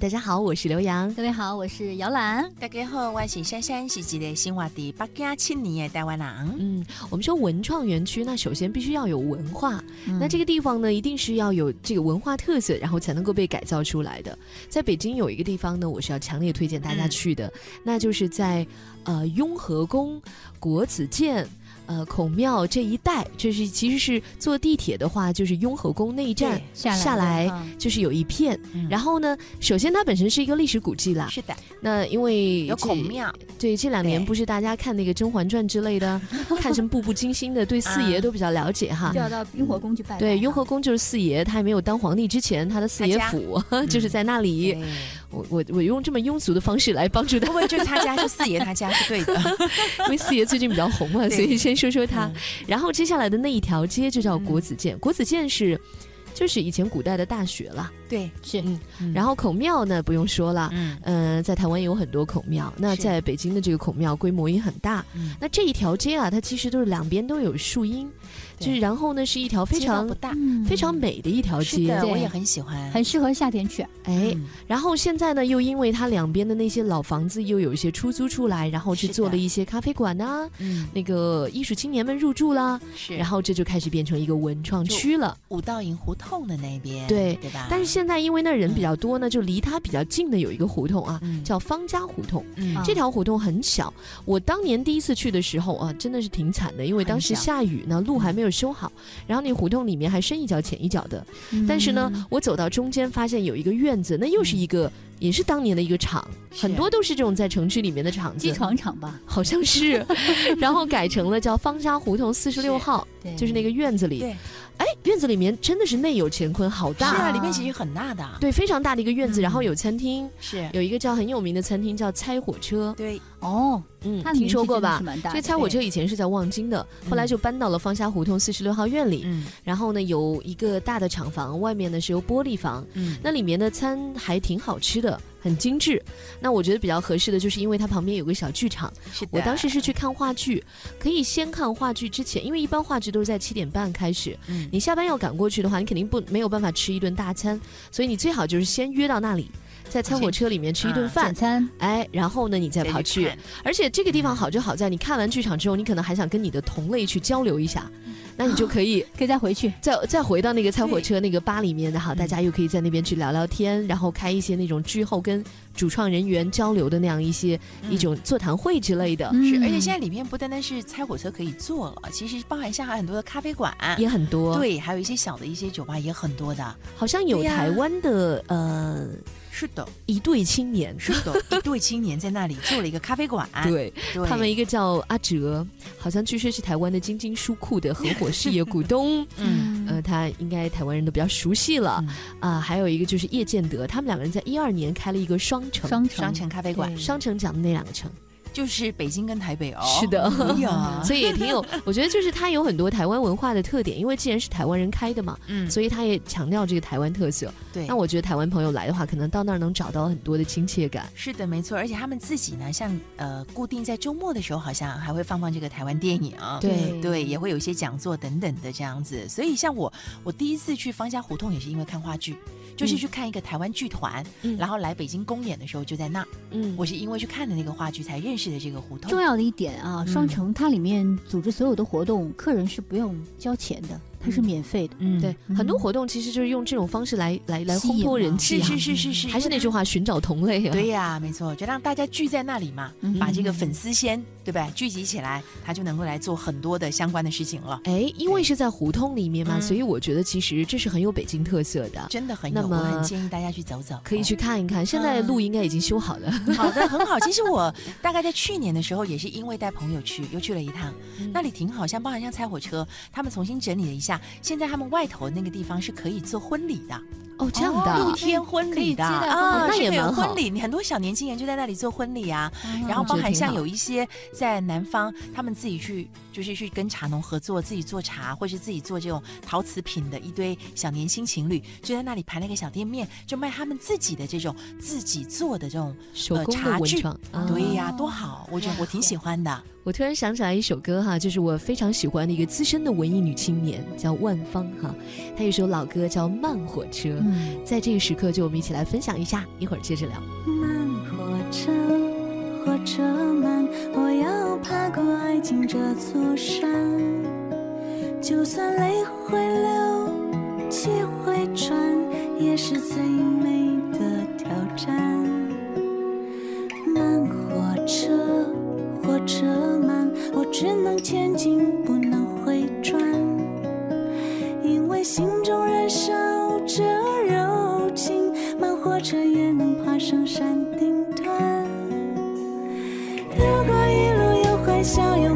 大家好，我是刘洋。各位好，我是姚兰。大家好，我是珊珊，是一个生活在北京七年的台湾人。嗯，我们说文创园区，那首先必须要有文化，那这个地方呢，一定是要有这个文化特色，然后才能够被改造出来的。在北京有一个地方呢，我是要强烈推荐大家去的，那就是在呃雍和宫国子监。呃，孔庙这一带，这是其实是坐地铁的话，就是雍和宫那一站下来，就是有一片。然后呢，首先它本身是一个历史古迹啦。是的。那因为有孔庙，对这两年不是大家看那个《甄嬛传》之类的，看什么步步惊心的，对四爷都比较了解哈。就要到雍和宫去拜。对，雍和宫就是四爷，他还没有当皇帝之前，他的四爷府 就是在那里。我我我用这么庸俗的方式来帮助他，不会就是他家是四爷他家是对的，因为四爷最近比较红嘛，所以先说说他。然后接下来的那一条街就叫国子监，国子监是就是以前古代的大学了。对，是嗯。然后孔庙呢不用说了，嗯，在台湾也有很多孔庙，那在北京的这个孔庙规模也很大。那这一条街啊，它其实都是两边都有树荫。就是然后呢，是一条非常不大、非常美的一条街，我也很喜欢，很适合夏天去。哎，然后现在呢，又因为它两边的那些老房子又有一些出租出来，然后去做了一些咖啡馆呐，那个艺术青年们入住啦，是，然后这就开始变成一个文创区了。五道营胡同的那边，对对吧？但是现在因为那人比较多呢，就离它比较近的有一个胡同啊，叫方家胡同。这条胡同很小，我当年第一次去的时候啊，真的是挺惨的，因为当时下雨呢，路还没有修好。然后那胡同里面还深一脚浅一脚的，但是呢，我走到中间发现有一个院子，那又是一个，也是当年的一个厂，很多都是这种在城区里面的厂子，机床厂吧，好像是，然后改成了叫方家胡同四十六号，就是那个院子里。哎，院子里面真的是内有乾坤，好大！是啊，里面其实很大的。对，非常大的一个院子，然后有餐厅，是有一个叫很有名的餐厅叫猜火车。对，哦，嗯，听说过吧？这个猜火车以前是在望京的，后来就搬到了方家胡同四十六号院里。嗯，然后呢，有一个大的厂房，外面呢是有玻璃房。嗯，那里面的餐还挺好吃的。很精致，那我觉得比较合适的就是，因为它旁边有个小剧场。我当时是去看话剧，可以先看话剧之前，因为一般话剧都是在七点半开始。嗯，你下班要赶过去的话，你肯定不没有办法吃一顿大餐，所以你最好就是先约到那里，在餐火车里面吃一顿饭。餐，哎，然后呢，你再跑去。而且这个地方好就好在，你看完剧场之后，你可能还想跟你的同类去交流一下。那你就可以可以再回去，再再回到那个猜火车那个吧里面，然后大家又可以在那边去聊聊天，然后开一些那种剧后跟主创人员交流的那样一些一种座谈会之类的。是，而且现在里面不单单是猜火车可以坐了，其实包含下海很多的咖啡馆也很多，对，还有一些小的一些酒吧也很多的，好像有台湾的呃。是的，一对青年，是的，一对青年在那里做了一个咖啡馆。对，他们一个叫阿哲，好像据说是台湾的晶晶书库的合伙事业股东。嗯，呃，他应该台湾人都比较熟悉了。啊，还有一个就是叶建德，他们两个人在一二年开了一个双城双城双城咖啡馆。双城讲的那两个城。就是北京跟台北哦，是的，所以也挺有，我觉得就是它有很多台湾文化的特点，因为既然是台湾人开的嘛，嗯，所以他也强调这个台湾特色。对，那我觉得台湾朋友来的话，可能到那儿能找到很多的亲切感。是的，没错，而且他们自己呢，像呃，固定在周末的时候，好像还会放放这个台湾电影，对对，也会有一些讲座等等的这样子。所以像我，我第一次去方家胡同也是因为看话剧。就是去看一个台湾剧团，然后来北京公演的时候就在那。嗯，我是因为去看的那个话剧才认识的这个胡同。重要的一点啊，双城它里面组织所有的活动，客人是不用交钱的。它是免费的，嗯，对，很多活动其实就是用这种方式来来来烘托人气，是是是是是，还是那句话，寻找同类啊，对呀，没错，就让大家聚在那里嘛，把这个粉丝先对不对聚集起来，他就能够来做很多的相关的事情了。哎，因为是在胡同里面嘛，所以我觉得其实这是很有北京特色的，真的很有，我很建议大家去走走，可以去看一看。现在路应该已经修好了，好的，很好。其实我大概在去年的时候，也是因为带朋友去，又去了一趟，那里挺好，像包含像拆火车，他们重新整理了一下，现在他们。外头那个地方是可以做婚礼的哦，这样的露天婚礼的啊，那也蛮好。婚礼，你很多小年轻人就在那里做婚礼啊，然后包含像有一些在南方，他们自己去就是去跟茶农合作，自己做茶，或是自己做这种陶瓷品的一堆小年轻情侣，就在那里排了一个小店面，就卖他们自己的这种自己做的这种手工的文创。对呀，多好，我觉得我挺 喜欢的。我突然想起来一首歌哈，就是我非常喜欢的一个资深的文艺女青年，叫万芳哈。她有首老歌叫《慢火车》，在这个时刻，就我们一起来分享一下，一会儿接着聊。慢火车，火车慢，我要爬过爱情这座山，就算泪会流，气会喘，也是最美笑，有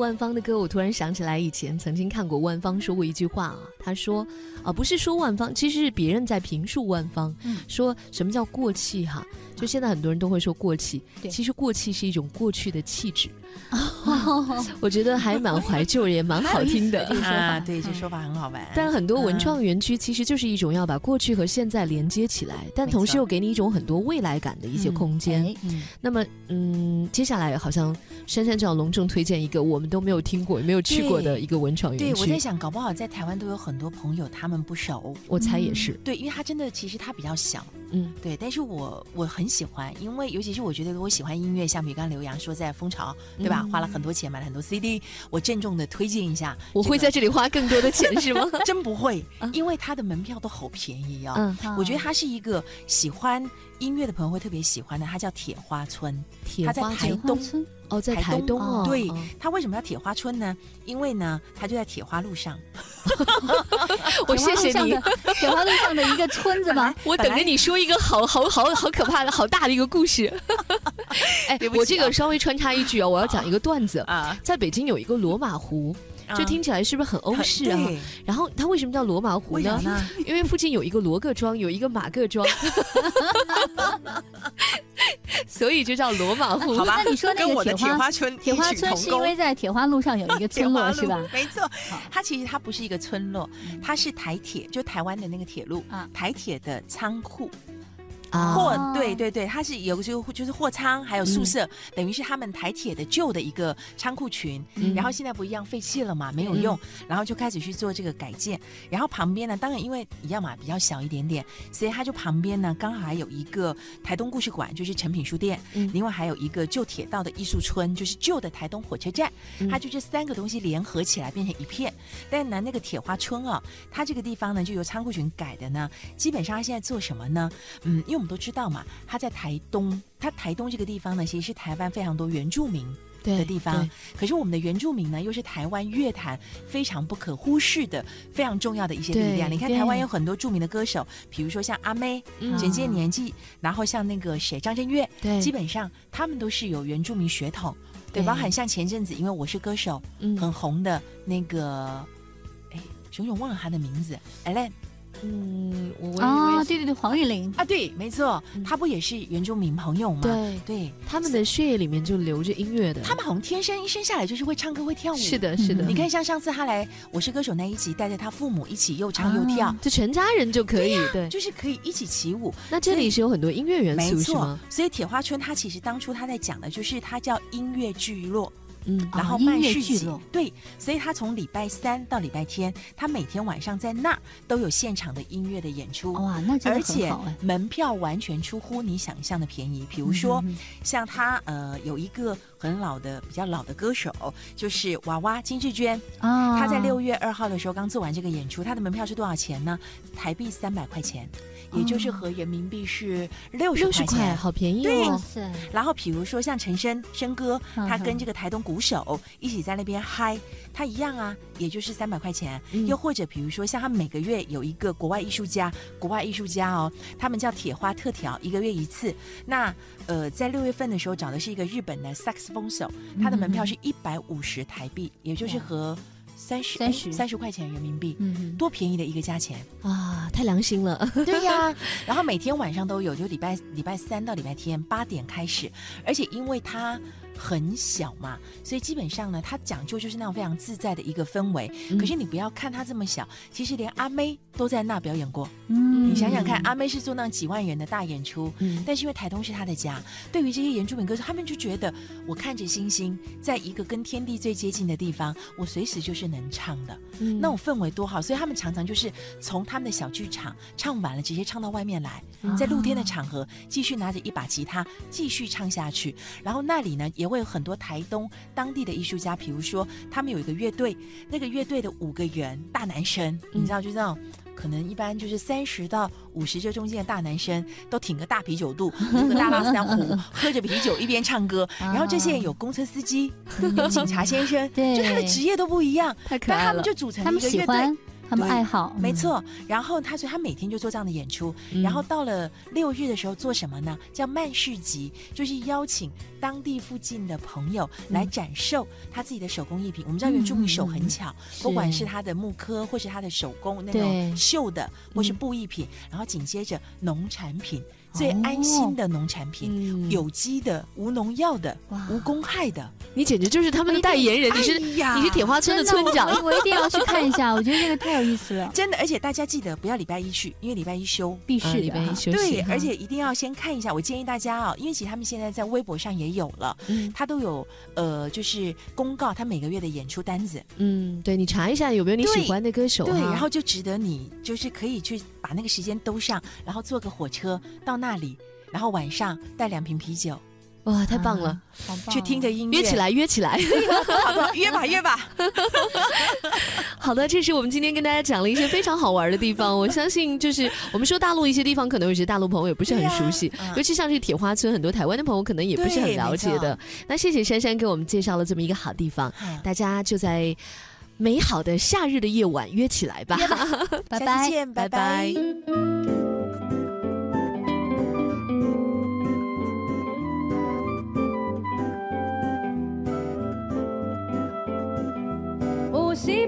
万芳的歌，我突然想起来以前曾经看过万芳说过一句话啊，他说啊，不是说万芳，其实是别人在评述万芳，说什么叫过气哈？就现在很多人都会说过气，其实过气是一种过去的气质。我觉得还蛮怀旧，也蛮好听的 啊。对，这说法很好玩。但很多文创园区其实就是一种要把过去和现在连接起来，但同时又给你一种很多未来感的一些空间。那么，嗯，接下来好像珊珊就要隆重推荐一个我们都没有听过、也没有去过的一个文创园区。对，我在想，搞不好在台湾都有很多朋友他们不熟，我猜也是。对，因为它真的其实它比较小，嗯，对。但是我我很喜欢，因为尤其是我觉得我喜欢音乐，像比如刚刘洋说在蜂巢，对吧？花了很多钱买了很多 CD，我郑重的推荐一下。我会在这里花更多的钱是吗？真不会，因为它的门票都好便宜哦。嗯，我觉得它是一个喜欢音乐的朋友会特别喜欢的，它叫铁花村，它在台东。哦，在台东哦。对，它为什么叫铁花村呢？因为呢，它就在铁花路上。我谢谢你，铁花路上的一个村子吗？我等着你说一个好好好好可怕的好大的一个故事。哎，我这个稍微穿插一句啊，我要讲一个段子啊，在北京有一个罗马湖。这听起来是不是很欧式啊？然后它为什么叫罗马湖呢？因为附近有一个罗各庄，有一个马各庄，所以就叫罗马湖。好吧，那你说那个铁花村，铁花村是因为在铁花路上有一个村落是吧？没错，它其实它不是一个村落，它是台铁，就台湾的那个铁路啊，台铁的仓库。货对对对，它是有就就是货仓，还有宿舍，等于是他们台铁的旧的一个仓库群。然后现在不一样废弃了嘛，没有用，然后就开始去做这个改建。然后旁边呢，当然因为一样嘛，比较小一点点，所以它就旁边呢刚好还有一个台东故事馆，就是成品书店。另外还有一个旧铁道的艺术村，就是旧的台东火车站。它就这三个东西联合起来变成一片。但呢，那个铁花村啊，它这个地方呢就由仓库群改的呢，基本上它现在做什么呢？嗯，因为我们都知道嘛，他在台东，他台东这个地方呢，其实是台湾非常多原住民的地方。可是我们的原住民呢，又是台湾乐坛非常不可忽视的、非常重要的一些力量。你看，台湾有很多著名的歌手，比如说像阿妹、简介年纪，然后像那个谁张震岳，对。基本上他们都是有原住民血统，对。包含像前阵子，因为我是歌手，嗯。很红的那个，哎，熊熊忘了他的名字，Ellen。嗯，我啊，对对对，黄玉玲啊，对，没错，他不也是原住民朋友吗？对对，他们的血液里面就流着音乐的，他们好像天生一生下来就是会唱歌会跳舞。是的，是的。你看，像上次他来《我是歌手》那一集，带着他父母一起又唱又跳，就全家人就可以，对，就是可以一起起舞。那这里是有很多音乐元素，没错？所以铁花村他其实当初他在讲的就是他叫音乐聚落。嗯，然后曼市集，对，所以他从礼拜三到礼拜天，他每天晚上在那都有现场的音乐的演出，哇，那而且门票完全出乎你想象的便宜。比如说，像他呃有一个很老的、比较老的歌手，就是娃娃金志娟啊，他在六月二号的时候刚做完这个演出，他的门票是多少钱呢？台币三百块钱。也就是和人民币是六十块钱，好便宜哦。然后比如说像陈升升哥，他跟这个台东鼓手一起在那边嗨，他一样啊，也就是三百块钱。又或者比如说像他每个月有一个国外艺术家，国外艺术家哦，他们叫铁花特调，一个月一次。那呃，在六月份的时候找的是一个日本的萨克斯风手，他的门票是一百五十台币，也就是和。三十三十三十块钱人民币，嗯，多便宜的一个价钱啊！太良心了，对呀。然后每天晚上都有，就礼拜礼拜三到礼拜天八点开始，而且因为它。很小嘛，所以基本上呢，它讲究就是那种非常自在的一个氛围。可是你不要看它这么小，其实连阿妹都在那表演过。嗯，你想想看，阿妹是做那几万人的大演出，嗯，但是因为台东是她的家，对于这些原住民歌手，他们就觉得我看着星星，在一个跟天地最接近的地方，我随时就是能唱的，嗯那种氛围多好。所以他们常常就是从他们的小剧场唱完了，直接唱到外面来，在露天的场合继续拿着一把吉他继续唱下去。然后那里呢？也会有很多台东当地的艺术家，比如说他们有一个乐队，那个乐队的五个人大男生，你知道，就是那种可能一般就是三十到五十这中间的大男生，都挺个大啤酒肚，喝个大拉三壶，喝着啤酒一边唱歌。然后这些人有公车司机，有警察先生，对就他的职业都不一样，太可爱了。他们就组成一个乐队。他们爱好没错，然后他所以他每天就做这样的演出，然后到了六日的时候做什么呢？叫慢市集，就是邀请当地附近的朋友来展售他自己的手工艺品。我们知道原住民手很巧，不管是。他的木刻或是他的手工那种绣的，或是布艺品，然后紧接着农产品。最安心的农产品，有机的、无农药的、无公害的，你简直就是他们的代言人。你是你是铁花村的村长，我一定要去看一下。我觉得这个太有意思了，真的。而且大家记得不要礼拜一去，因为礼拜一休，必须礼拜一休。对，而且一定要先看一下。我建议大家啊，因为其实他们现在在微博上也有了，他都有呃，就是公告他每个月的演出单子。嗯，对你查一下有没有你喜欢的歌手，对，然后就值得你就是可以去把那个时间兜上，然后坐个火车到。那里，然后晚上带两瓶啤酒，哇，太棒了！去听着音乐，约起来，约起来，好的，约吧，约吧。好的，这是我们今天跟大家讲了一些非常好玩的地方。我相信，就是我们说大陆一些地方，可能有些大陆朋友也不是很熟悉，尤其像是铁花村，很多台湾的朋友可能也不是很了解的。那谢谢珊珊给我们介绍了这么一个好地方，大家就在美好的夏日的夜晚约起来吧。拜拜，见，拜拜。si